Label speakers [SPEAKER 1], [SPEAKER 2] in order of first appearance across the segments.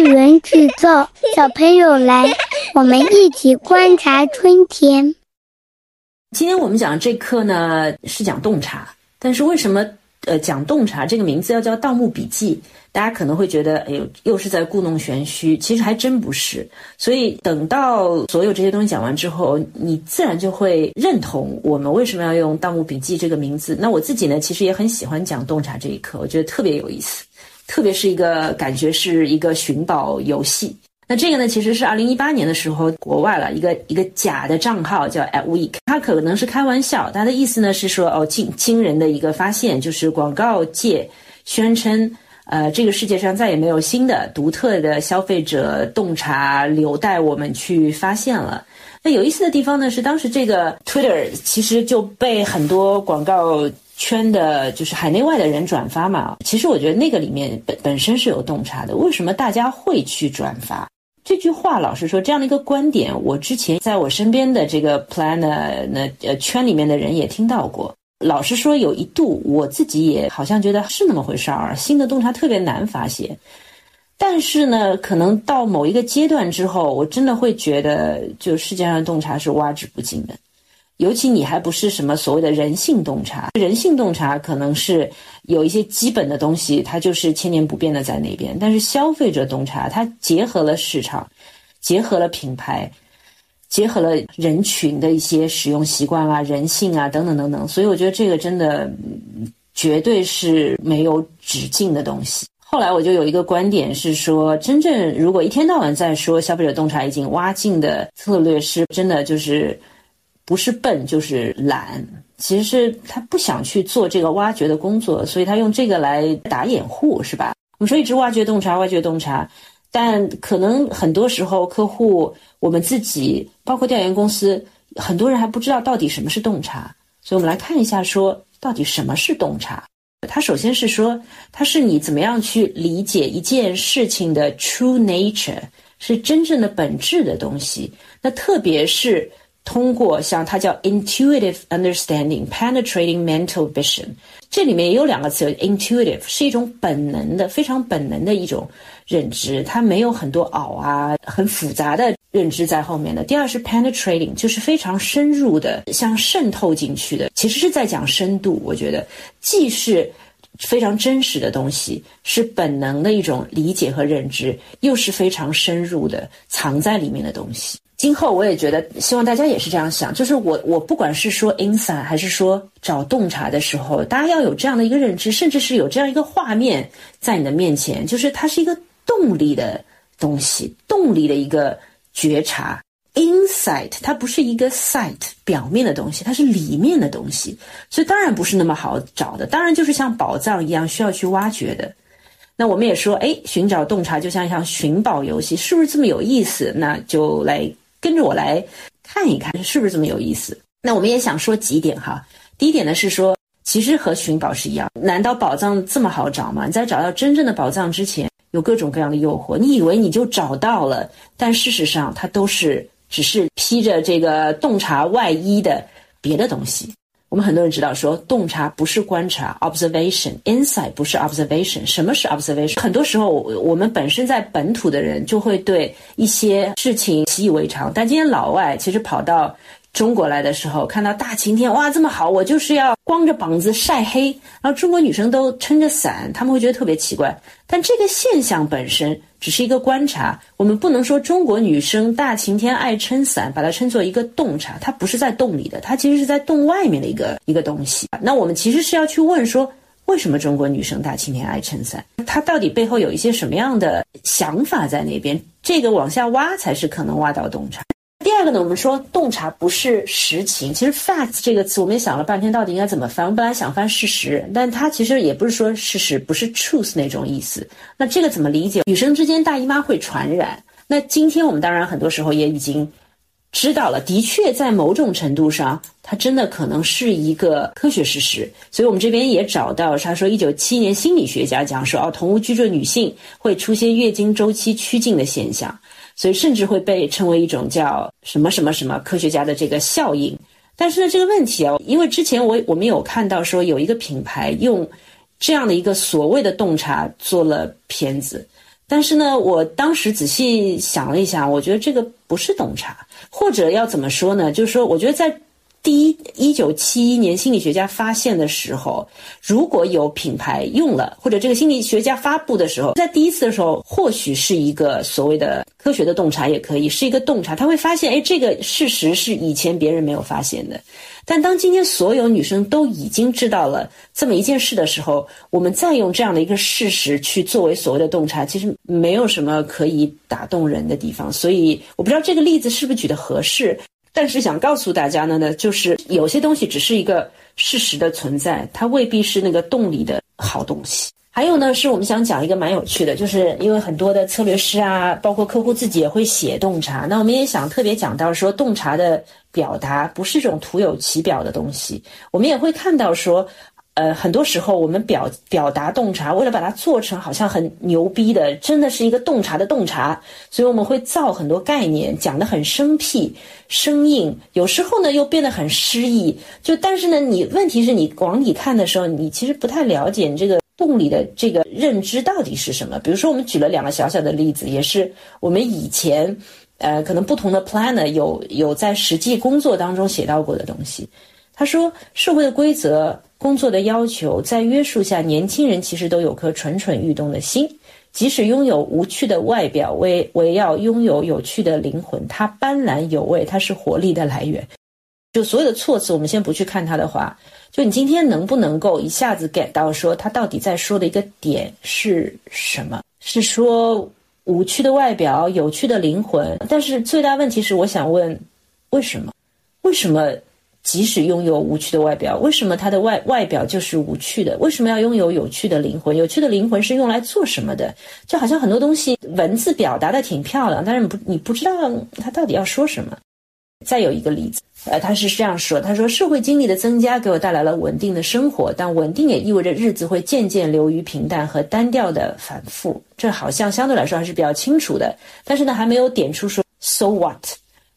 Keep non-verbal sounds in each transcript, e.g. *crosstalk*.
[SPEAKER 1] 次元制造，小朋友来，我们一起观察春天。
[SPEAKER 2] 今天我们讲这课呢是讲洞察，但是为什么呃讲洞察这个名字要叫《盗墓笔记》？大家可能会觉得，哎呦，又是在故弄玄虚。其实还真不是。所以等到所有这些东西讲完之后，你自然就会认同我们为什么要用《盗墓笔记》这个名字。那我自己呢，其实也很喜欢讲洞察这一课，我觉得特别有意思，特别是一个感觉是一个寻宝游戏。那这个呢，其实是二零一八年的时候，国外了一个一个假的账号叫 At Week，它可能是开玩笑，它的意思呢是说，哦，惊惊人的一个发现，就是广告界宣称，呃，这个世界上再也没有新的独特的消费者洞察留待我们去发现了。那有意思的地方呢，是当时这个 Twitter 其实就被很多广告。圈的就是海内外的人转发嘛，其实我觉得那个里面本本身是有洞察的。为什么大家会去转发这句话？老实说，这样的一个观点，我之前在我身边的这个 planner 那呃圈里面的人也听到过。老实说，有一度我自己也好像觉得是那么回事儿，新的洞察特别难发现。但是呢，可能到某一个阶段之后，我真的会觉得，就世界上的洞察是挖之不尽的。尤其你还不是什么所谓的人性洞察，人性洞察可能是有一些基本的东西，它就是千年不变的在那边。但是消费者洞察，它结合了市场，结合了品牌，结合了人群的一些使用习惯啊、人性啊等等等等。所以我觉得这个真的绝对是没有止境的东西。后来我就有一个观点是说，真正如果一天到晚在说消费者洞察已经挖尽的策略，是真的就是。不是笨就是懒，其实是他不想去做这个挖掘的工作，所以他用这个来打掩护，是吧？我们说一直挖掘洞察，挖掘洞察，但可能很多时候客户、我们自己，包括调研公司，很多人还不知道到底什么是洞察。所以我们来看一下，说到底什么是洞察？它首先是说，它是你怎么样去理解一件事情的 true nature，是真正的本质的东西。那特别是。通过像它叫 intuitive understanding, penetrating mental vision，这里面也有两个词，intuitive 是一种本能的、非常本能的一种认知，它没有很多熬啊、很复杂的认知在后面的。第二是 penetrating，就是非常深入的，像渗透进去的，其实是在讲深度。我觉得既是非常真实的东西，是本能的一种理解和认知，又是非常深入的藏在里面的东西。今后我也觉得，希望大家也是这样想，就是我我不管是说 insight 还是说找洞察的时候，大家要有这样的一个认知，甚至是有这样一个画面在你的面前，就是它是一个动力的东西，动力的一个觉察。insight 它不是一个 sight 表面的东西，它是里面的东西，所以当然不是那么好找的，当然就是像宝藏一样需要去挖掘的。那我们也说，哎，寻找洞察就像一项寻宝游戏，是不是这么有意思？那就来。跟着我来看一看，是不是这么有意思？那我们也想说几点哈。第一点呢是说，其实和寻宝是一样，难道宝藏这么好找吗？你在找到真正的宝藏之前，有各种各样的诱惑，你以为你就找到了，但事实上它都是只是披着这个洞察外衣的别的东西。我们很多人知道说，洞察不是观察，observation；insight 不是 observation。什么是 observation？很多时候，我们本身在本土的人就会对一些事情习以为常，但今天老外其实跑到。中国来的时候，看到大晴天，哇，这么好，我就是要光着膀子晒黑。然后中国女生都撑着伞，他们会觉得特别奇怪。但这个现象本身只是一个观察，我们不能说中国女生大晴天爱撑伞，把它称作一个洞察。它不是在洞里的，它其实是在洞外面的一个一个东西。那我们其实是要去问说，为什么中国女生大晴天爱撑伞？它到底背后有一些什么样的想法在那边？这个往下挖才是可能挖到洞察。第二个呢，我们说洞察不是实情。其实 fact 这个词，我们也想了半天，到底应该怎么翻？我本来想翻事实，但它其实也不是说事实，不是 truth 那种意思。那这个怎么理解？女生之间大姨妈会传染。那今天我们当然很多时候也已经知道了，的确在某种程度上，它真的可能是一个科学事实。所以我们这边也找到，他说一九七年心理学家讲说，哦，同屋居住的女性会出现月经周期趋近的现象。所以甚至会被称为一种叫什么什么什么科学家的这个效应，但是呢，这个问题啊，因为之前我我们有看到说有一个品牌用这样的一个所谓的洞察做了片子，但是呢，我当时仔细想了一想，我觉得这个不是洞察，或者要怎么说呢？就是说，我觉得在。第一，一九七一年心理学家发现的时候，如果有品牌用了，或者这个心理学家发布的时候，在第一次的时候，或许是一个所谓的科学的洞察，也可以是一个洞察。他会发现，哎，这个事实是以前别人没有发现的。但当今天所有女生都已经知道了这么一件事的时候，我们再用这样的一个事实去作为所谓的洞察，其实没有什么可以打动人的地方。所以，我不知道这个例子是不是举的合适。但是想告诉大家呢，呢就是有些东西只是一个事实的存在，它未必是那个动力的好东西。还有呢，是我们想讲一个蛮有趣的，就是因为很多的策略师啊，包括客户自己也会写洞察，那我们也想特别讲到说，洞察的表达不是这种徒有其表的东西，我们也会看到说。呃，很多时候我们表表达洞察，为了把它做成好像很牛逼的，真的是一个洞察的洞察，所以我们会造很多概念，讲得很生僻、生硬，有时候呢又变得很诗意。就但是呢，你问题是你往里看的时候，你其实不太了解你这个洞里的这个认知到底是什么。比如说，我们举了两个小小的例子，也是我们以前呃可能不同的 planner 有有在实际工作当中写到过的东西。他说，社会的规则。工作的要求在约束下，年轻人其实都有颗蠢蠢欲动的心，即使拥有无趣的外表，为为要拥有有趣的灵魂。它斑斓有味，它是活力的来源。就所有的措辞，我们先不去看他的话，就你今天能不能够一下子 get 到说他到底在说的一个点是什么？是说无趣的外表，有趣的灵魂？但是最大问题是，我想问，为什么？为什么？即使拥有无趣的外表，为什么他的外外表就是无趣的？为什么要拥有有趣的灵魂？有趣的灵魂是用来做什么的？就好像很多东西文字表达的挺漂亮，但是不你不知道他到底要说什么。再有一个例子，呃，他是这样说：他说，社会经历的增加给我带来了稳定的生活，但稳定也意味着日子会渐渐流于平淡和单调的反复。这好像相对来说还是比较清楚的，但是呢，还没有点出说 so what。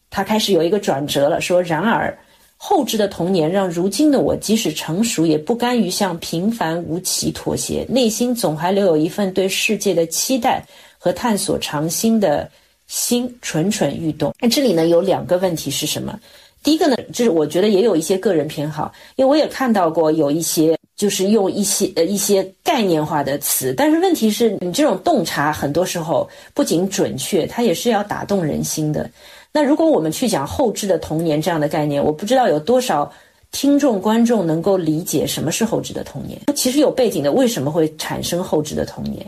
[SPEAKER 2] 他开始有一个转折了，说然而。后知的童年让如今的我，即使成熟，也不甘于向平凡无奇妥协，内心总还留有一份对世界的期待和探索长新的心，蠢蠢欲动。那这里呢，有两个问题是什么？第一个呢，就是我觉得也有一些个人偏好，因为我也看到过有一些就是用一些呃一些概念化的词，但是问题是你这种洞察很多时候不仅准确，它也是要打动人心的。那如果我们去讲后置的童年这样的概念，我不知道有多少听众观众能够理解什么是后置的童年。其实有背景的，为什么会产生后置的童年？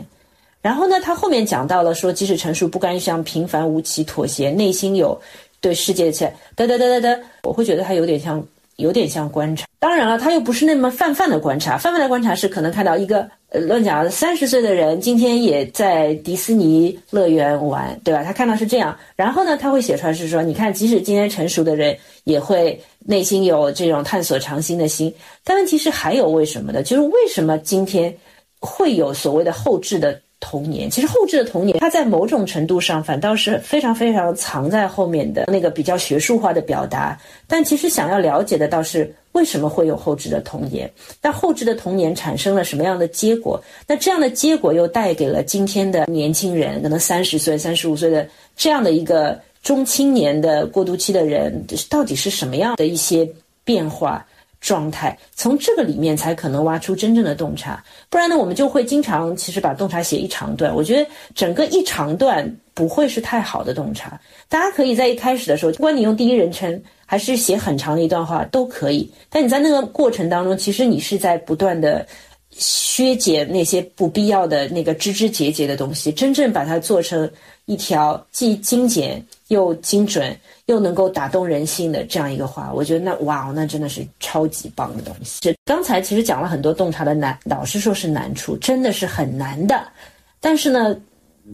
[SPEAKER 2] 然后呢，他后面讲到了说，即使成熟不甘于向平凡无奇妥协，内心有对世界的期待，哒哒哒哒哒，我会觉得他有点像，有点像观察。当然了，他又不是那么泛泛的观察，泛泛的观察是可能看到一个。呃，乱讲，三十岁的人今天也在迪士尼乐园玩，对吧？他看到是这样，然后呢，他会写出来是说，你看，即使今天成熟的人也会内心有这种探索长新的心。但问题是还有为什么的？就是为什么今天会有所谓的后置的童年？其实后置的童年，它在某种程度上反倒是非常非常藏在后面的那个比较学术化的表达。但其实想要了解的倒是。为什么会有后置的童年？那后置的童年产生了什么样的结果？那这样的结果又带给了今天的年轻人，可能三十岁、三十五岁的这样的一个中青年的过渡期的人，到底是什么样的一些变化状态？从这个里面才可能挖出真正的洞察。不然呢，我们就会经常其实把洞察写一长段。我觉得整个一长段不会是太好的洞察。大家可以在一开始的时候，不管你用第一人称。还是写很长的一段话都可以，但你在那个过程当中，其实你是在不断的削减那些不必要的那个枝枝节节的东西，真正把它做成一条既精简又精准又能够打动人心的这样一个话，我觉得那哇哦，那真的是超级棒的东西。这刚才其实讲了很多洞察的难，老实说是难处，真的是很难的。但是呢。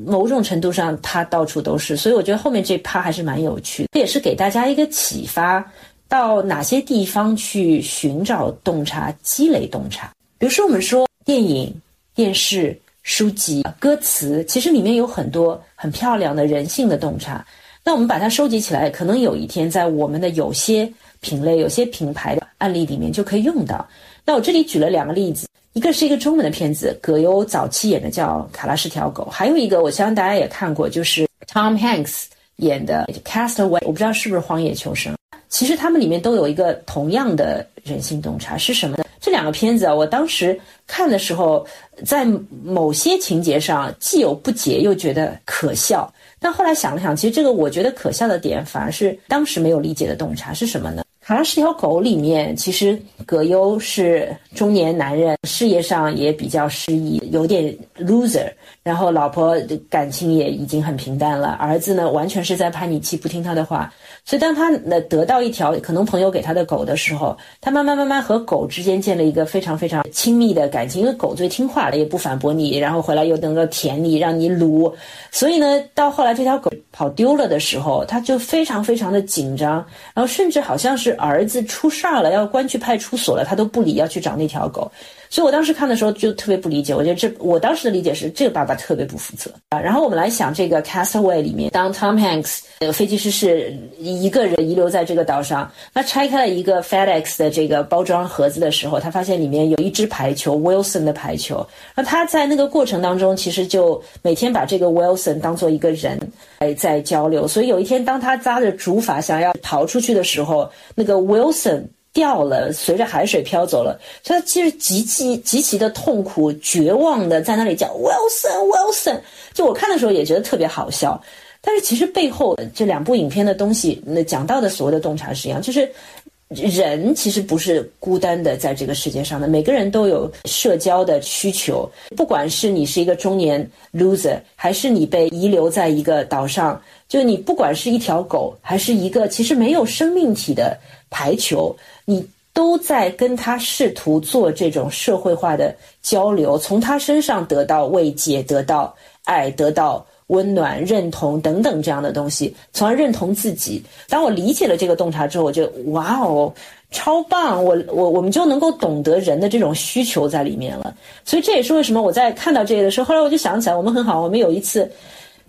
[SPEAKER 2] 某种程度上，它到处都是，所以我觉得后面这趴还是蛮有趣的，也是给大家一个启发，到哪些地方去寻找洞察、积累洞察。比如说，我们说电影、电视、书籍、歌词，其实里面有很多很漂亮的人性的洞察。那我们把它收集起来，可能有一天在我们的有些品类、有些品牌的案例里面就可以用到。那我这里举了两个例子。一个是一个中文的片子，葛优早期演的叫《卡拉是条狗》，还有一个我相信大家也看过，就是 Tom Hanks 演的《Castaway》，我不知道是不是《荒野求生》。其实他们里面都有一个同样的人性洞察是什么呢？这两个片子啊，我当时看的时候，在某些情节上既有不解，又觉得可笑。但后来想了想，其实这个我觉得可笑的点，反而是当时没有理解的洞察是什么呢？《卡拉是条狗》里面，其实葛优是中年男人，事业上也比较失意，有点 loser。然后老婆感情也已经很平淡了，儿子呢完全是在叛逆期，不听他的话。所以当他呢得到一条可能朋友给他的狗的时候，他慢慢慢慢和狗之间建立一个非常非常亲密的感情，因为狗最听话了，也不反驳你，然后回来又能够舔你，让你撸。所以呢，到后来这条狗跑丢了的时候，他就非常非常的紧张，然后甚至好像是儿子出事儿了，要关去派出所了，他都不理，要去找那条狗。所以我当时看的时候就特别不理解，我觉得这我当时的理解是这个爸爸特别不负责啊。然后我们来想这个《Castaway》里面，当 Tom Hanks 这个飞机师是一个人遗留在这个岛上，他拆开了一个 FedEx 的这个包装盒子的时候，他发现里面有一只排球 Wilson 的排球。那他在那个过程当中，其实就每天把这个 Wilson 当做一个人来在交流。所以有一天，当他扎着竹筏想要逃出去的时候，那个 Wilson。掉了，随着海水飘走了。所以他其实极其极其的痛苦、绝望的在那里叫 Wilson Wilson。就我看的时候也觉得特别好笑，但是其实背后这两部影片的东西，那讲到的所谓的洞察是一样，就是人其实不是孤单的在这个世界上的，每个人都有社交的需求。不管是你是一个中年 loser，还是你被遗留在一个岛上，就你不管是一条狗，还是一个其实没有生命体的排球。你都在跟他试图做这种社会化的交流，从他身上得到慰藉、得到爱、得到温暖、认同等等这样的东西，从而认同自己。当我理解了这个洞察之后，我觉得哇哦，超棒！我我我们就能够懂得人的这种需求在里面了。所以这也是为什么我在看到这个的时候，后来我就想起来，我们很好，我们有一次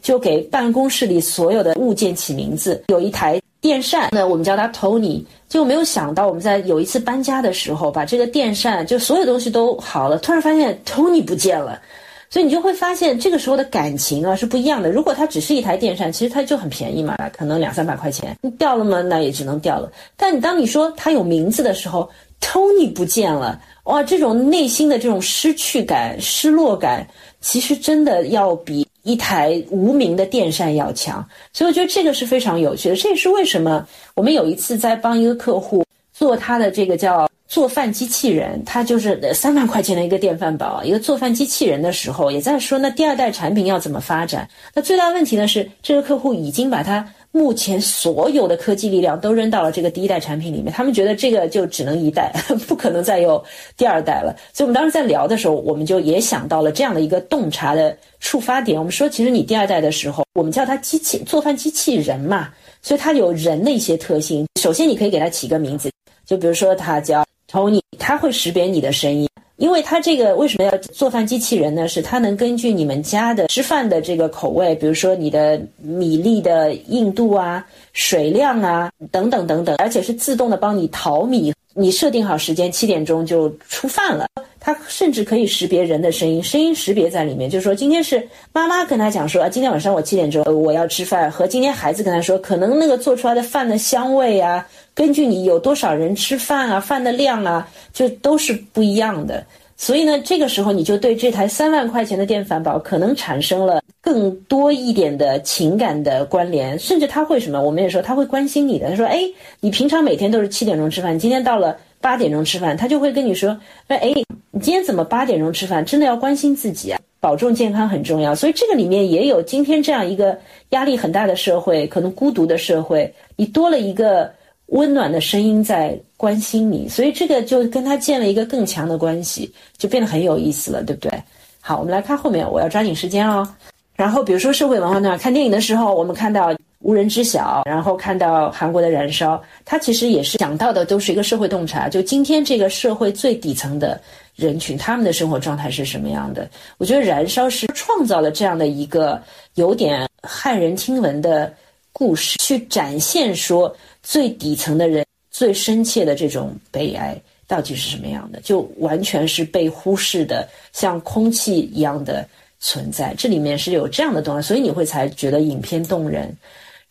[SPEAKER 2] 就给办公室里所有的物件起名字，有一台。电扇，那我们叫它 Tony，就没有想到我们在有一次搬家的时候，把这个电扇就所有东西都好了，突然发现 Tony 不见了，所以你就会发现这个时候的感情啊是不一样的。如果它只是一台电扇，其实它就很便宜嘛，可能两三百块钱，掉了嘛，那也只能掉了。但你当你说它有名字的时候，Tony 不见了，哇，这种内心的这种失去感、失落感，其实真的要比。一台无名的电扇要强，所以我觉得这个是非常有趣的。这也是为什么我们有一次在帮一个客户做他的这个叫做饭机器人，他就是三万块钱的一个电饭煲，一个做饭机器人的时候，也在说那第二代产品要怎么发展。那最大问题呢是，这个客户已经把它。目前所有的科技力量都扔到了这个第一代产品里面，他们觉得这个就只能一代，*laughs* 不可能再有第二代了。所以，我们当时在聊的时候，我们就也想到了这样的一个洞察的触发点。我们说，其实你第二代的时候，我们叫它机器做饭机器人嘛，所以它有人的一些特性。首先，你可以给它起个名字，就比如说它叫 Tony，它会识别你的声音。因为它这个为什么要做饭机器人呢？是它能根据你们家的吃饭的这个口味，比如说你的米粒的硬度啊、水量啊等等等等，而且是自动的帮你淘米。你设定好时间，七点钟就出饭了。它甚至可以识别人的声音，声音识别在里面。就是说，今天是妈妈跟他讲说啊，今天晚上我七点钟我要吃饭，和今天孩子跟他说，可能那个做出来的饭的香味啊。根据你有多少人吃饭啊，饭的量啊，就都是不一样的。所以呢，这个时候你就对这台三万块钱的电饭煲可能产生了更多一点的情感的关联，甚至他会什么？我们也说他会关心你的。他说：“哎，你平常每天都是七点钟吃饭，今天到了八点钟吃饭，他就会跟你说：哎，你今天怎么八点钟吃饭？真的要关心自己啊，保重健康很重要。所以这个里面也有今天这样一个压力很大的社会，可能孤独的社会，你多了一个。”温暖的声音在关心你，所以这个就跟他建了一个更强的关系，就变得很有意思了，对不对？好，我们来看后面，我要抓紧时间哦。然后比如说社会文化呢，看电影的时候，我们看到《无人知晓》，然后看到韩国的《燃烧》，它其实也是讲到的都是一个社会洞察，就今天这个社会最底层的人群，他们的生活状态是什么样的？我觉得《燃烧》是创造了这样的一个有点骇人听闻的故事，去展现说。最底层的人最深切的这种悲哀。到底是什么样的，就完全是被忽视的，像空气一样的存在。这里面是有这样的东西，所以你会才觉得影片动人。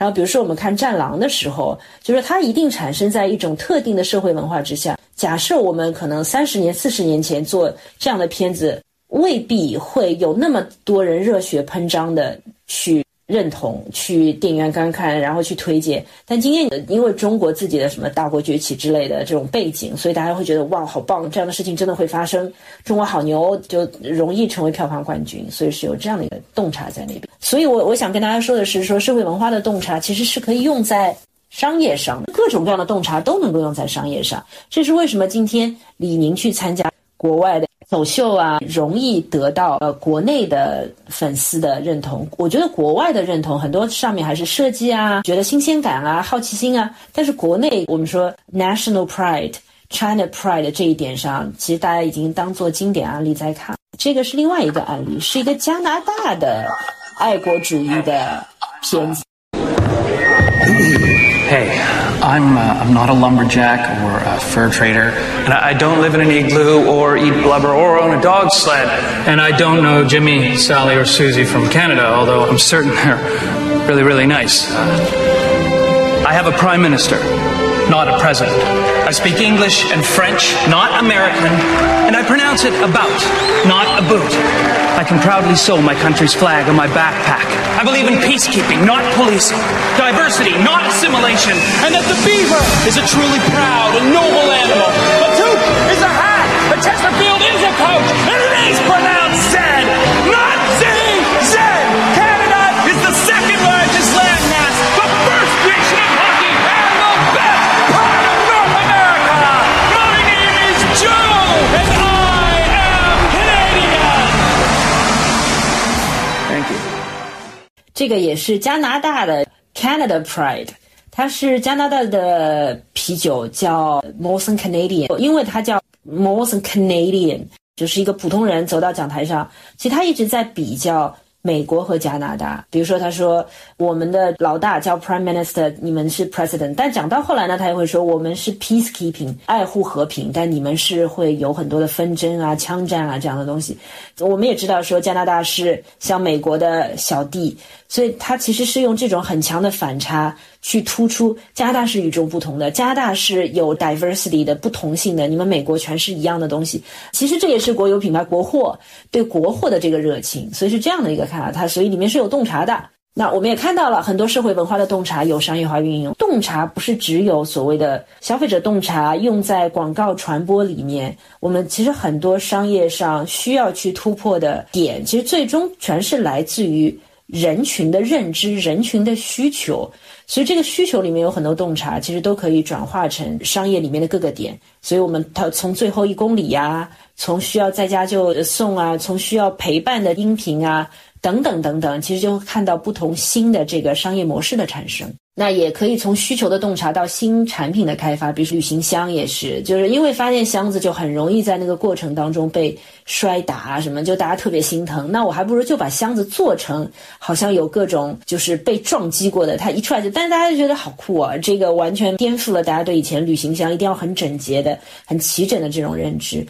[SPEAKER 2] 然后，比如说我们看《战狼》的时候，就是它一定产生在一种特定的社会文化之下。假设我们可能三十年、四十年前做这样的片子，未必会有那么多人热血喷张的去。认同去电影院观看，然后去推荐。但今天因为中国自己的什么大国崛起之类的这种背景，所以大家会觉得哇，好棒！这样的事情真的会发生，中国好牛，就容易成为票房冠军。所以是有这样的一个洞察在那边。所以我我想跟大家说的是，说社会文化的洞察其实是可以用在商业上，各种各样的洞察都能够用在商业上。这是为什么今天李宁去参加国外的。走秀啊，容易得到呃国内的粉丝的认同。我觉得国外的认同很多上面还是设计啊，觉得新鲜感啊，好奇心啊。但是国内我们说 national pride、China pride 这一点上，其实大家已经当做经典案例在看。这个是另外一个案例，是一个加拿大的爱国主义的片子。
[SPEAKER 3] Hey, I'm, uh, I'm not a lumberjack or a fur trader, and I don't live in an igloo or eat blubber or own a dog sled. And I don't know Jimmy, Sally, or Susie from Canada, although I'm certain they're really, really nice. I have a prime minister, not a president. I speak English and French, not American, and I pronounce it about, not a boot. I can proudly sew my country's flag on my backpack. I believe in peacekeeping, not policing, diversity, not assimilation, and that the beaver is a truly proud and noble animal. A toque is a hat, a Chesterfield is a coach, and it is
[SPEAKER 2] 这个也是加拿大的 Canada Pride，它是加拿大的啤酒，叫 Molson Canadian，因为它叫 Molson Canadian，就是一个普通人走到讲台上，其实他一直在比较。美国和加拿大，比如说，他说我们的老大叫 Prime Minister，你们是 President。但讲到后来呢，他也会说我们是 Peacekeeping，爱护和平，但你们是会有很多的纷争啊、枪战啊这样的东西。我们也知道说加拿大是像美国的小弟，所以他其实是用这种很强的反差。去突出加拿大是与众不同的，加拿大是有 diversity 的不同性的，你们美国全是一样的东西。其实这也是国有品牌国货对国货的这个热情，所以是这样的一个看法。它所以里面是有洞察的。那我们也看到了很多社会文化的洞察有商业化运用。洞察不是只有所谓的消费者洞察用在广告传播里面，我们其实很多商业上需要去突破的点，其实最终全是来自于人群的认知、人群的需求。所以这个需求里面有很多洞察，其实都可以转化成商业里面的各个点。所以我们它从最后一公里呀，从需要在家就送啊，从需要陪伴的音频啊，等等等等，其实就会看到不同新的这个商业模式的产生。那也可以从需求的洞察到新产品的开发，比如旅行箱也是，就是因为发现箱子就很容易在那个过程当中被摔打啊什么，就大家特别心疼。那我还不如就把箱子做成好像有各种就是被撞击过的，它一出来就，但是大家就觉得好酷啊！这个完全颠覆了大家对以前旅行箱一定要很整洁的、很齐整的这种认知。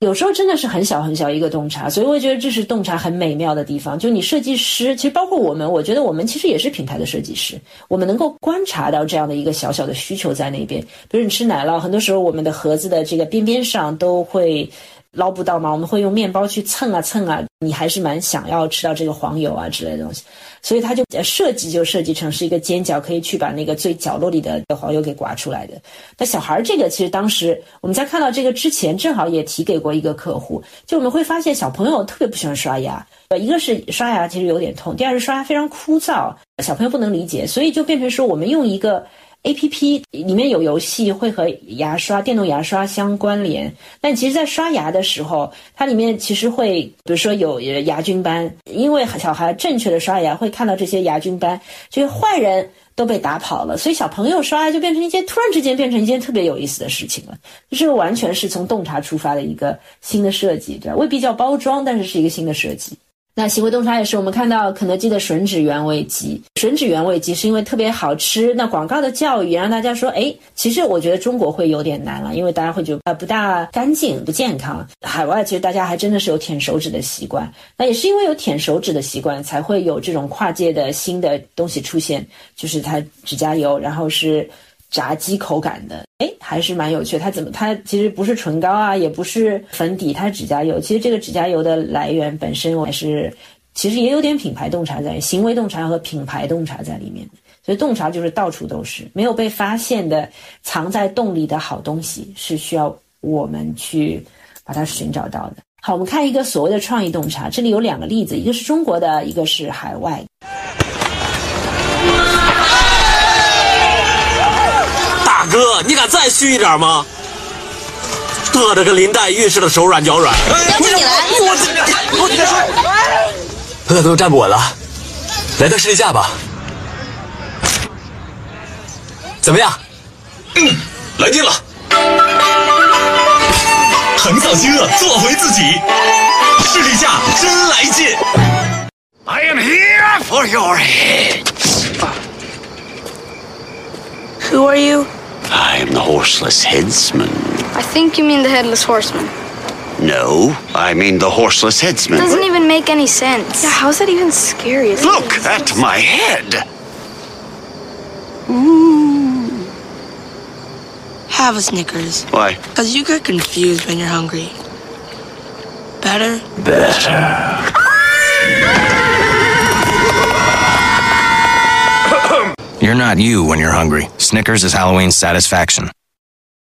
[SPEAKER 2] 有时候真的是很小很小一个洞察，所以我觉得这是洞察很美妙的地方。就你设计师，其实包括我们，我觉得我们其实也是品牌的设计师，我们能够观察到这样的一个小小的需求在那边。比如你吃奶酪，很多时候我们的盒子的这个边边上都会。捞不到嘛？我们会用面包去蹭啊蹭啊，你还是蛮想要吃到这个黄油啊之类的东西，所以它就设计就设计成是一个尖角，可以去把那个最角落里的黄油给刮出来的。那小孩儿这个其实当时我们在看到这个之前，正好也提给过一个客户，就我们会发现小朋友特别不喜欢刷牙，呃，一个是刷牙其实有点痛，第二是刷牙非常枯燥，小朋友不能理解，所以就变成说我们用一个。A P P 里面有游戏会和牙刷、电动牙刷相关联，但其实，在刷牙的时候，它里面其实会，比如说有牙菌斑，因为小孩正确的刷牙会看到这些牙菌斑，这些坏人都被打跑了，所以小朋友刷牙就变成一件突然之间变成一件特别有意思的事情了。这个完全是从洞察出发的一个新的设计，对，未必叫包装，但是是一个新的设计。那行为洞察也是我们看到肯德基的吮指原味鸡，吮指原味鸡是因为特别好吃。那广告的教育让大家说，哎，其实我觉得中国会有点难了，因为大家会觉得不大干净、不健康。海外其实大家还真的是有舔手指的习惯，那也是因为有舔手指的习惯，才会有这种跨界的新的东西出现，就是它指甲油，然后是。炸鸡口感的，哎，还是蛮有趣。它怎么？它其实不是唇膏啊，也不是粉底，它是指甲油。其实这个指甲油的来源本身我还是，其实也有点品牌洞察在，行为洞察和品牌洞察在里面。所以洞察就是到处都是没有被发现的，藏在洞里的好东西，是需要我们去把它寻找到的。好，我们看一个所谓的创意洞察，这里有两个例子，一个是中国的，一个是海外。
[SPEAKER 4] 哥，你敢再虚一点吗？饿的跟林黛玉似的，手软脚软。
[SPEAKER 5] 要不你来，
[SPEAKER 4] 我我你再说。饿都站不稳了，来个试力架吧。怎么样？
[SPEAKER 6] 嗯，来劲了。横扫饥饿，做回自己。试力架真来劲。
[SPEAKER 7] I am here for your head.
[SPEAKER 8] Who are you?
[SPEAKER 7] I am the horseless headsman.
[SPEAKER 8] I think you mean the headless horseman.
[SPEAKER 7] No, I mean the horseless headsman.
[SPEAKER 8] It Doesn't even make any sense. Yeah, how's that even scary? Is
[SPEAKER 7] Look at my head. Ooh.
[SPEAKER 9] Have a Snickers.
[SPEAKER 7] Why?
[SPEAKER 9] Because you get confused when you're hungry. Better?
[SPEAKER 7] Better.
[SPEAKER 10] You're not you when you're hungry. Snickers is Halloween satisfaction.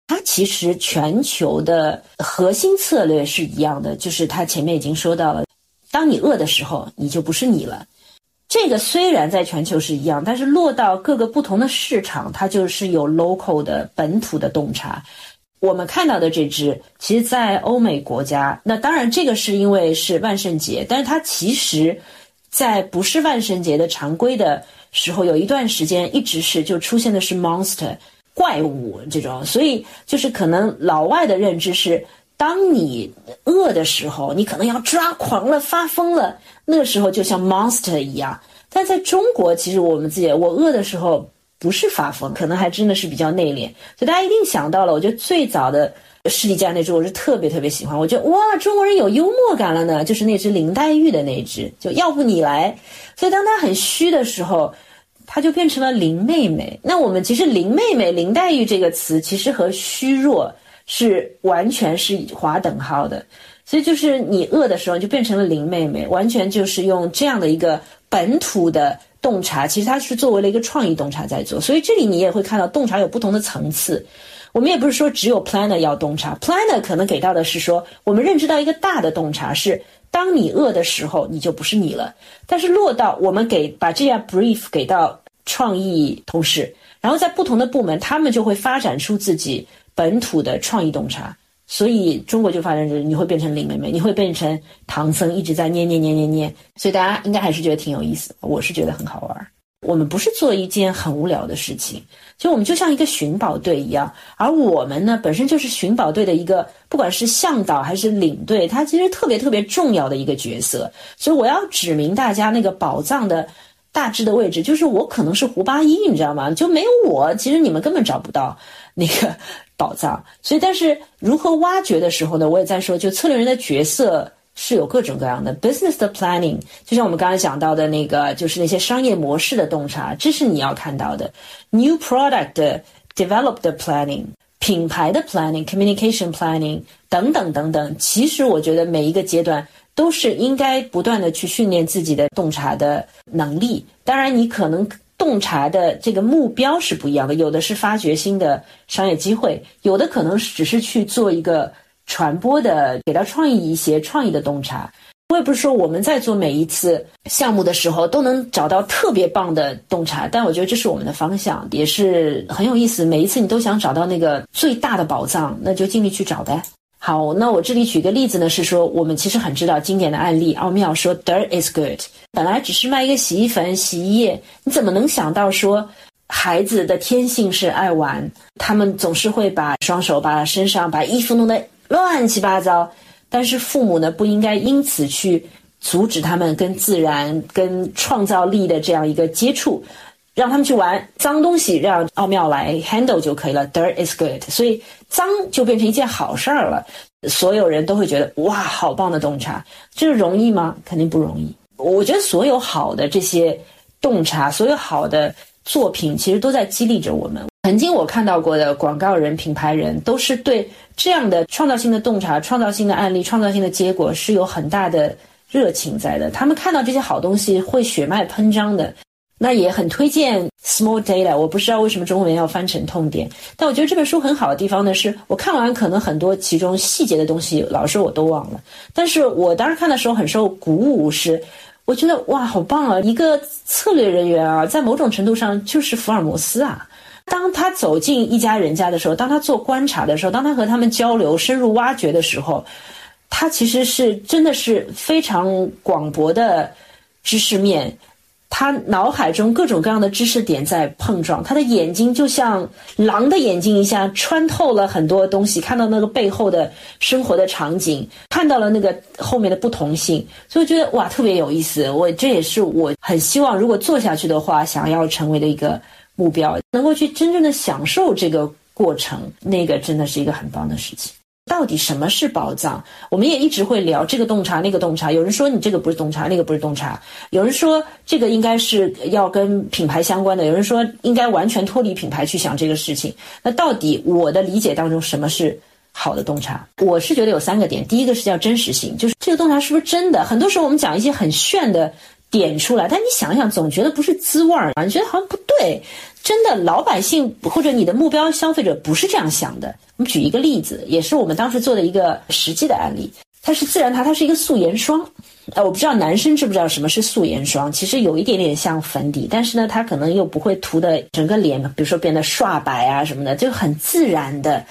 [SPEAKER 2] 它其实全球的核心策略是一样的，就是它前面已经说到了，当你饿的时候，你就不是你了。这个虽然在全球是一样，但是落到各个不同的市场，它就是有 local 的本土的洞察。我们看到的这只，其实，在欧美国家，那当然这个是因为是万圣节，但是它其实，在不是万圣节的常规的。时候有一段时间一直是就出现的是 monster 怪物这种，所以就是可能老外的认知是，当你饿的时候，你可能要抓狂了、发疯了，那个时候就像 monster 一样。但在中国，其实我们自己，我饿的时候不是发疯，可能还真的是比较内敛。所以大家一定想到了，我觉得最早的士力架那只，我是特别特别喜欢。我觉得哇，中国人有幽默感了呢，就是那只林黛玉的那只，就要不你来。所以当他很虚的时候。她就变成了林妹妹。那我们其实林妹妹、林黛玉这个词，其实和虚弱是完全是划等号的。所以就是你饿的时候，就变成了林妹妹，完全就是用这样的一个本土的洞察，其实它是作为了一个创意洞察在做。所以这里你也会看到洞察有不同的层次。我们也不是说只有 planner 要洞察，planner 可能给到的是说，我们认知到一个大的洞察是。当你饿的时候，你就不是你了。但是落到我们给把这样 brief 给到创意同事，然后在不同的部门，他们就会发展出自己本土的创意洞察。所以中国就发展成你会变成林妹妹，你会变成唐僧一直在念念念念念。所以大家应该还是觉得挺有意思，我是觉得很好玩。我们不是做一件很无聊的事情，就我们就像一个寻宝队一样，而我们呢本身就是寻宝队的一个，不管是向导还是领队，他其实特别特别重要的一个角色。所以我要指明大家那个宝藏的大致的位置，就是我可能是胡八一，你知道吗？就没有我，其实你们根本找不到那个 *laughs* 宝藏。所以，但是如何挖掘的时候呢？我也在说，就策略人的角色。是有各种各样的 business 的 planning，就像我们刚才讲到的那个，就是那些商业模式的洞察，这是你要看到的。New product develop 的 planning，品牌的 planning，communication planning 等等等等。其实我觉得每一个阶段都是应该不断的去训练自己的洞察的能力。当然，你可能洞察的这个目标是不一样的，有的是发掘新的商业机会，有的可能只是去做一个。传播的给到创意一些创意的洞察，我也不是说我们在做每一次项目的时候都能找到特别棒的洞察，但我觉得这是我们的方向，也是很有意思。每一次你都想找到那个最大的宝藏，那就尽力去找呗。好，那我这里举个例子呢，是说我们其实很知道经典的案例，奥妙说 dirt is good，本来只是卖一个洗衣粉、洗衣液，你怎么能想到说孩子的天性是爱玩，他们总是会把双手、把身上、把衣服弄得。乱七八糟，但是父母呢不应该因此去阻止他们跟自然、跟创造力的这样一个接触，让他们去玩脏东西，让奥妙来 handle 就可以了。Dirt is good，所以脏就变成一件好事儿了。所有人都会觉得哇，好棒的洞察，这个容易吗？肯定不容易。我觉得所有好的这些洞察，所有好的作品，其实都在激励着我们。曾经我看到过的广告人、品牌人，都是对这样的创造性的洞察、创造性的案例、创造性的结果是有很大的。热情在的，他们看到这些好东西会血脉喷张的，那也很推荐 Small Data。我不知道为什么中文要翻成痛点，但我觉得这本书很好的地方呢，是我看完可能很多其中细节的东西，老师我都忘了，但是我当时看的时候很受鼓舞，是我觉得哇，好棒啊！一个策略人员啊，在某种程度上就是福尔摩斯啊。当他走进一家人家的时候，当他做观察的时候，当他和他们交流、深入挖掘的时候。他其实是真的是非常广博的知识面，他脑海中各种各样的知识点在碰撞，他的眼睛就像狼的眼睛一样，穿透了很多东西，看到那个背后的生活的场景，看到了那个后面的不同性，所以觉得哇，特别有意思。我这也是我很希望，如果做下去的话，想要成为的一个目标，能够去真正的享受这个过程，那个真的是一个很棒的事情。到底什么是宝藏？我们也一直会聊这个洞察那个洞察。有人说你这个不是洞察，那个不是洞察。有人说这个应该是要跟品牌相关的。有人说应该完全脱离品牌去想这个事情。那到底我的理解当中什么是好的洞察？我是觉得有三个点。第一个是叫真实性，就是这个洞察是不是真的？很多时候我们讲一些很炫的点出来，但你想想总觉得不是滋味儿啊，你觉得好像不对。真的，老百姓或者你的目标消费者不是这样想的。我们举一个例子，也是我们当时做的一个实际的案例。它是自然它，它是一个素颜霜。呃，我不知道男生知不知道什么是素颜霜。其实有一点点像粉底，但是呢，它可能又不会涂的整个脸，比如说变得刷白啊什么的，就很自然的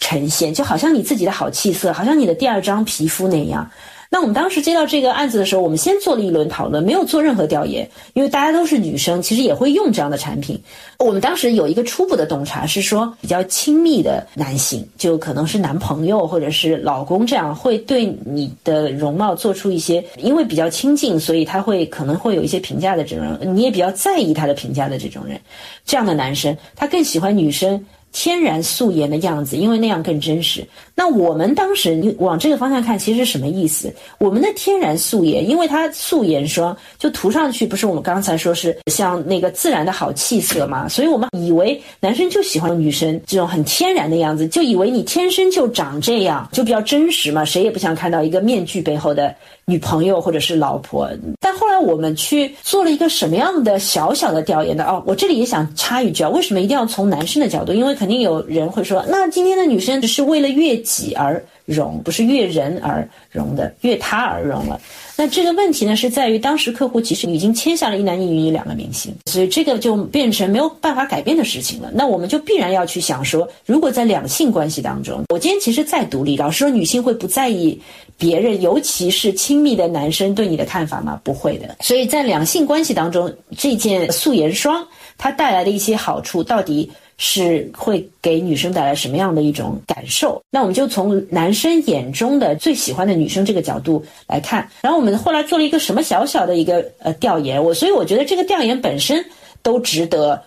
[SPEAKER 2] 呈现，就好像你自己的好气色，好像你的第二张皮肤那样。那我们当时接到这个案子的时候，我们先做了一轮讨论，没有做任何调研，因为大家都是女生，其实也会用这样的产品。我们当时有一个初步的洞察是说，比较亲密的男性，就可能是男朋友或者是老公这样，会对你的容貌做出一些，因为比较亲近，所以他会可能会有一些评价的这种，你也比较在意他的评价的这种人，这样的男生，他更喜欢女生。天然素颜的样子，因为那样更真实。那我们当时你往这个方向看，其实什么意思？我们的天然素颜，因为它素颜霜就涂上去，不是我们刚才说是像那个自然的好气色嘛？所以我们以为男生就喜欢女生这种很天然的样子，就以为你天生就长这样，就比较真实嘛。谁也不想看到一个面具背后的女朋友或者是老婆。但后来我们去做了一个什么样的小小的调研呢哦，我这里也想插一句啊，为什么一定要从男生的角度？因为肯定有人会说，那今天的女生只是为了悦己而容，不是悦人而容的，悦他而容了。那这个问题呢，是在于当时客户其实已经签下了一男一女两个明星，所以这个就变成没有办法改变的事情了。那我们就必然要去想说，如果在两性关系当中，我今天其实再独立，老师说女性会不在意别人，尤其是亲密的男生对你的看法吗？不会的。所以在两性关系当中，这件素颜霜它带来的一些好处到底？是会给女生带来什么样的一种感受？那我们就从男生眼中的最喜欢的女生这个角度来看。然后我们后来做了一个什么小小的一个呃调研，我所以我觉得这个调研本身都值得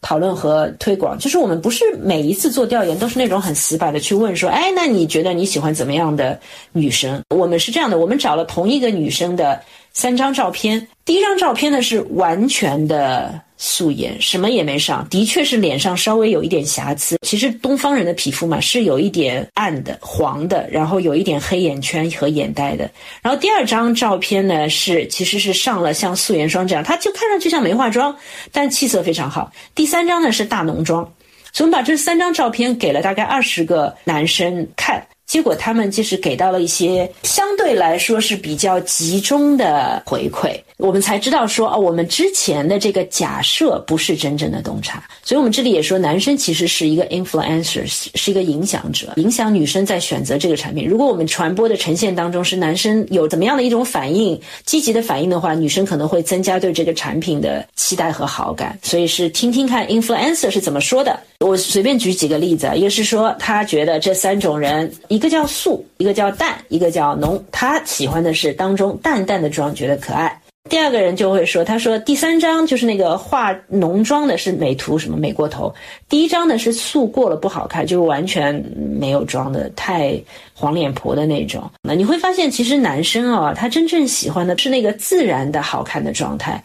[SPEAKER 2] 讨论和推广。就是我们不是每一次做调研都是那种很死板的去问说，哎，那你觉得你喜欢怎么样的女生？我们是这样的，我们找了同一个女生的三张照片，第一张照片呢是完全的。素颜什么也没上，的确是脸上稍微有一点瑕疵。其实东方人的皮肤嘛，是有一点暗的、黄的，然后有一点黑眼圈和眼袋的。然后第二张照片呢，是其实是上了像素颜霜这样，它就看上去像没化妆，但气色非常好。第三张呢是大浓妆，所以我们把这三张照片给了大概二十个男生看。结果他们就是给到了一些相对来说是比较集中的回馈，我们才知道说哦，我们之前的这个假设不是真正的洞察。所以我们这里也说，男生其实是一个 influencer，是一个影响者，影响女生在选择这个产品。如果我们传播的呈现当中是男生有怎么样的一种反应，积极的反应的话，女生可能会增加对这个产品的期待和好感。所以是听听看 influencer 是怎么说的。我随便举几个例子，一个是说他觉得这三种人。一个叫素，一个叫淡，一个叫浓。他喜欢的是当中淡淡的妆，觉得可爱。第二个人就会说，他说第三张就是那个化浓妆的是美图什么美过头，第一张呢是素过了不好看，就是完全没有妆的，太黄脸婆的那种。那你会发现，其实男生啊，他真正喜欢的是那个自然的好看的状态。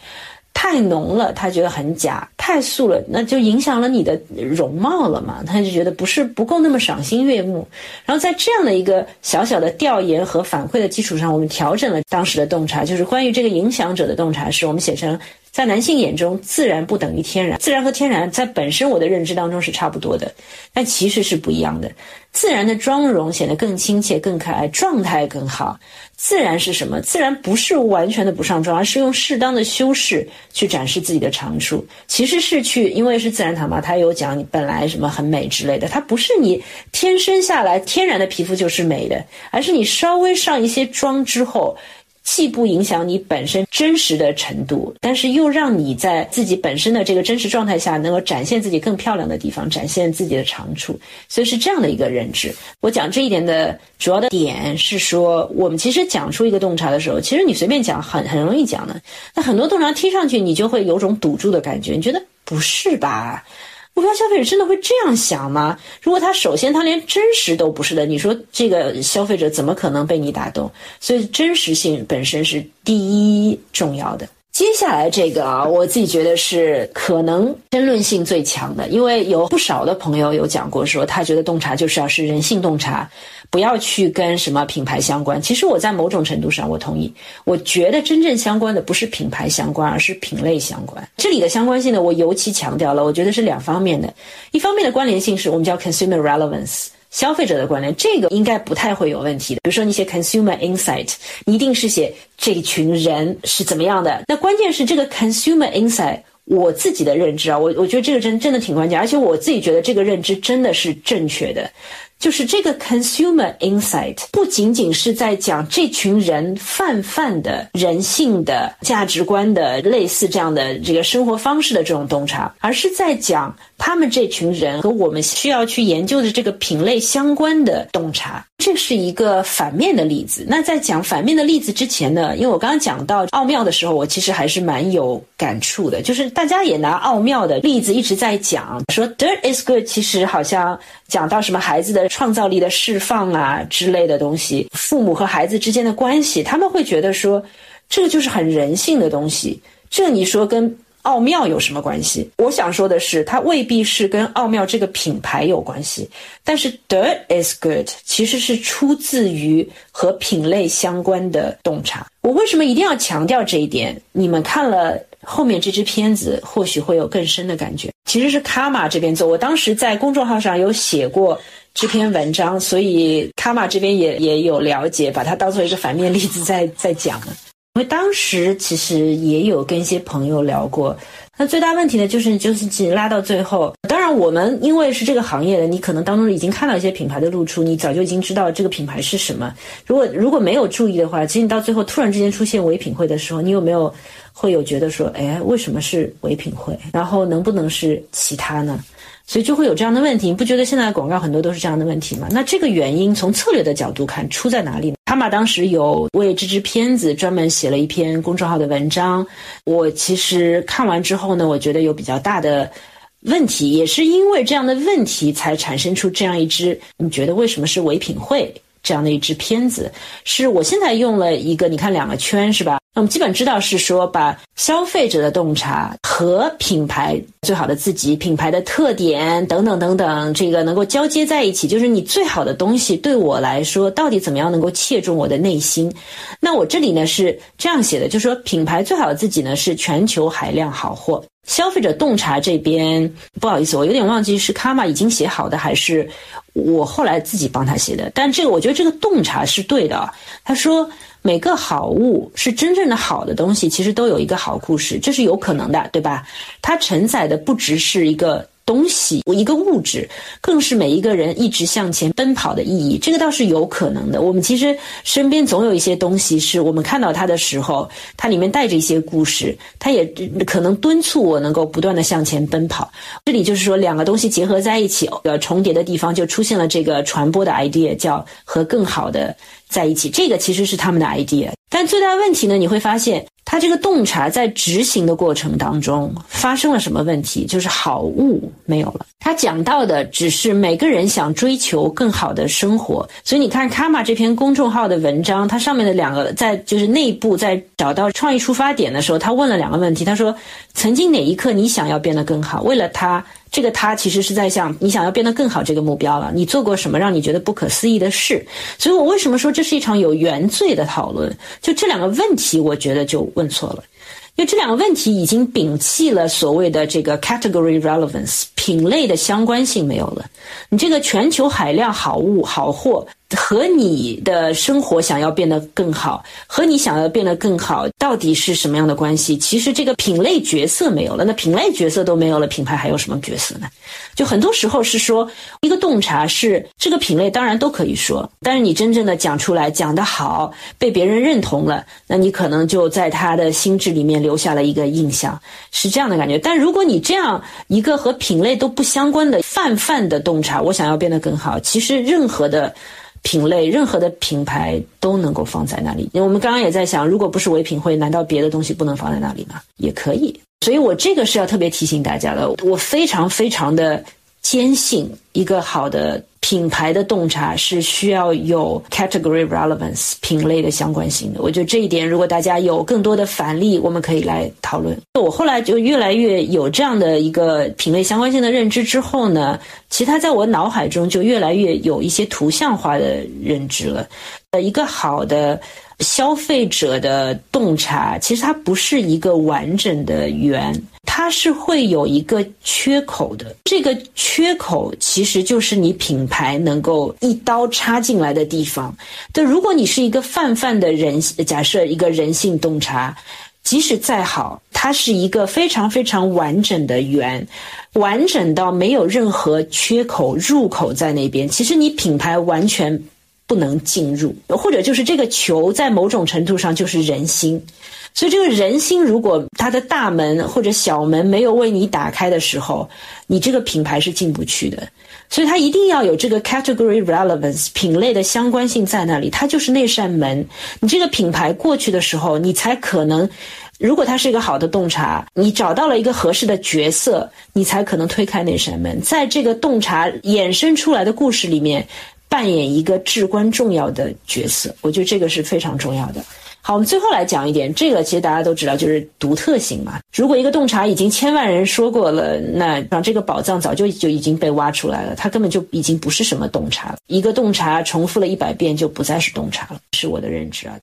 [SPEAKER 2] 太浓了，他觉得很假；太素了，那就影响了你的容貌了嘛。他就觉得不是不够那么赏心悦目。然后在这样的一个小小的调研和反馈的基础上，我们调整了当时的洞察，就是关于这个影响者的洞察，是我们写成在男性眼中，自然不等于天然。自然和天然在本身我的认知当中是差不多的，但其实是不一样的。自然的妆容显得更亲切、更可爱，状态更好。自然是什么？自然不是完全的不上妆，而是用适当的修饰去展示自己的长处。其实是去，因为是自然堂嘛，它有讲你本来什么很美之类的，它不是你天生下来天然的皮肤就是美的，而是你稍微上一些妆之后。既不影响你本身真实的程度，但是又让你在自己本身的这个真实状态下，能够展现自己更漂亮的地方，展现自己的长处。所以是这样的一个认知。我讲这一点的主要的点是说，我们其实讲出一个洞察的时候，其实你随便讲很很容易讲的。那很多洞察听上去，你就会有种堵住的感觉，你觉得不是吧？目标消费者真的会这样想吗？如果他首先他连真实都不是的，你说这个消费者怎么可能被你打动？所以真实性本身是第一重要的。接下来这个啊，我自己觉得是可能争论性最强的，因为有不少的朋友有讲过，说他觉得洞察就是要是人性洞察，不要去跟什么品牌相关。其实我在某种程度上我同意，我觉得真正相关的不是品牌相关，而是品类相关。这里的相关性呢，我尤其强调了，我觉得是两方面的，一方面的关联性是我们叫 consumer relevance。消费者的关联，这个应该不太会有问题的。比如说，你写 consumer insight，你一定是写这群人是怎么样的。那关键是这个 consumer insight，我自己的认知啊，我我觉得这个真真的挺关键，而且我自己觉得这个认知真的是正确的。就是这个 consumer insight 不仅仅是在讲这群人泛泛的人性的价值观的类似这样的这个生活方式的这种洞察，而是在讲他们这群人和我们需要去研究的这个品类相关的洞察。这是一个反面的例子。那在讲反面的例子之前呢，因为我刚刚讲到奥妙的时候，我其实还是蛮有感触的。就是大家也拿奥妙的例子一直在讲，说 dirt is good，其实好像讲到什么孩子的创造力的释放啊之类的东西，父母和孩子之间的关系，他们会觉得说，这个就是很人性的东西。这你说跟？奥妙有什么关系？我想说的是，它未必是跟奥妙这个品牌有关系。但是，dirt is good 其实是出自于和品类相关的洞察。我为什么一定要强调这一点？你们看了后面这支片子，或许会有更深的感觉。其实是卡玛这边做，我当时在公众号上有写过这篇文章，所以卡玛这边也也有了解，把它当做一个反面例子在在讲。因为当时其实也有跟一些朋友聊过，那最大问题呢，就是就是拉到最后。当然，我们因为是这个行业的，你可能当中已经看到一些品牌的露出，你早就已经知道这个品牌是什么。如果如果没有注意的话，其实你到最后突然之间出现唯品会的时候，你有没有会有觉得说，哎，为什么是唯品会？然后能不能是其他呢？所以就会有这样的问题，你不觉得现在广告很多都是这样的问题吗？那这个原因从策略的角度看出在哪里呢？哈马当时有为这支片子专门写了一篇公众号的文章，我其实看完之后呢，我觉得有比较大的问题，也是因为这样的问题才产生出这样一支。你觉得为什么是唯品会这样的一支片子？是我现在用了一个，你看两个圈是吧？那我们基本知道是说，把消费者的洞察和品牌最好的自己、品牌的特点等等等等，这个能够交接在一起，就是你最好的东西对我来说，到底怎么样能够切中我的内心？那我这里呢是这样写的，就是说品牌最好的自己呢是全球海量好货。消费者洞察这边，不好意思，我有点忘记是卡玛已经写好的，还是我后来自己帮他写的。但这个我觉得这个洞察是对的。他说。每个好物是真正的好的东西，其实都有一个好故事，这是有可能的，对吧？它承载的不只是一个。东西，一个物质，更是每一个人一直向前奔跑的意义。这个倒是有可能的。我们其实身边总有一些东西，是我们看到它的时候，它里面带着一些故事，它也可能敦促我能够不断的向前奔跑。这里就是说，两个东西结合在一起，呃，重叠的地方就出现了这个传播的 idea，叫和更好的在一起。这个其实是他们的 idea，但最大问题呢，你会发现。他这个洞察在执行的过程当中发生了什么问题？就是好物没有了。他讲到的只是每个人想追求更好的生活，所以你看卡玛这篇公众号的文章，它上面的两个在就是内部在找到创意出发点的时候，他问了两个问题。他说：曾经哪一刻你想要变得更好？为了他。这个他其实是在想你想要变得更好这个目标了。你做过什么让你觉得不可思议的事？所以我为什么说这是一场有原罪的讨论？就这两个问题，我觉得就问错了，因为这两个问题已经摒弃了所谓的这个 category relevance 品类的相关性没有了。你这个全球海量好物好货。和你的生活想要变得更好，和你想要变得更好，到底是什么样的关系？其实这个品类角色没有了，那品类角色都没有了，品牌还有什么角色呢？就很多时候是说，一个洞察是这个品类，当然都可以说，但是你真正的讲出来，讲得好，被别人认同了，那你可能就在他的心智里面留下了一个印象，是这样的感觉。但如果你这样一个和品类都不相关的泛泛的洞察，我想要变得更好，其实任何的。品类任何的品牌都能够放在那里。我们刚刚也在想，如果不是唯品会，难道别的东西不能放在那里吗？也可以。所以我这个是要特别提醒大家的。我非常非常的坚信，一个好的。品牌的洞察是需要有 category relevance 品类的相关性的。我觉得这一点，如果大家有更多的反例，我们可以来讨论。我后来就越来越有这样的一个品类相关性的认知之后呢，其实它在我脑海中就越来越有一些图像化的认知了。呃，一个好的。消费者的洞察其实它不是一个完整的圆，它是会有一个缺口的。这个缺口其实就是你品牌能够一刀插进来的地方。对，如果你是一个泛泛的人，假设一个人性洞察，即使再好，它是一个非常非常完整的圆，完整到没有任何缺口入口在那边。其实你品牌完全。不能进入，或者就是这个球在某种程度上就是人心，所以这个人心如果它的大门或者小门没有为你打开的时候，你这个品牌是进不去的。所以它一定要有这个 category relevance 品类的相关性在那里，它就是那扇门。你这个品牌过去的时候，你才可能，如果它是一个好的洞察，你找到了一个合适的角色，你才可能推开那扇门，在这个洞察衍生出来的故事里面。扮演一个至关重要的角色，我觉得这个是非常重要的。好，我们最后来讲一点，这个其实大家都知道，就是独特性嘛。如果一个洞察已经千万人说过了，那让这个宝藏早就就已经被挖出来了，它根本就已经不是什么洞察了。一个洞察重复了一百遍，就不再是洞察了，是我的认知啊。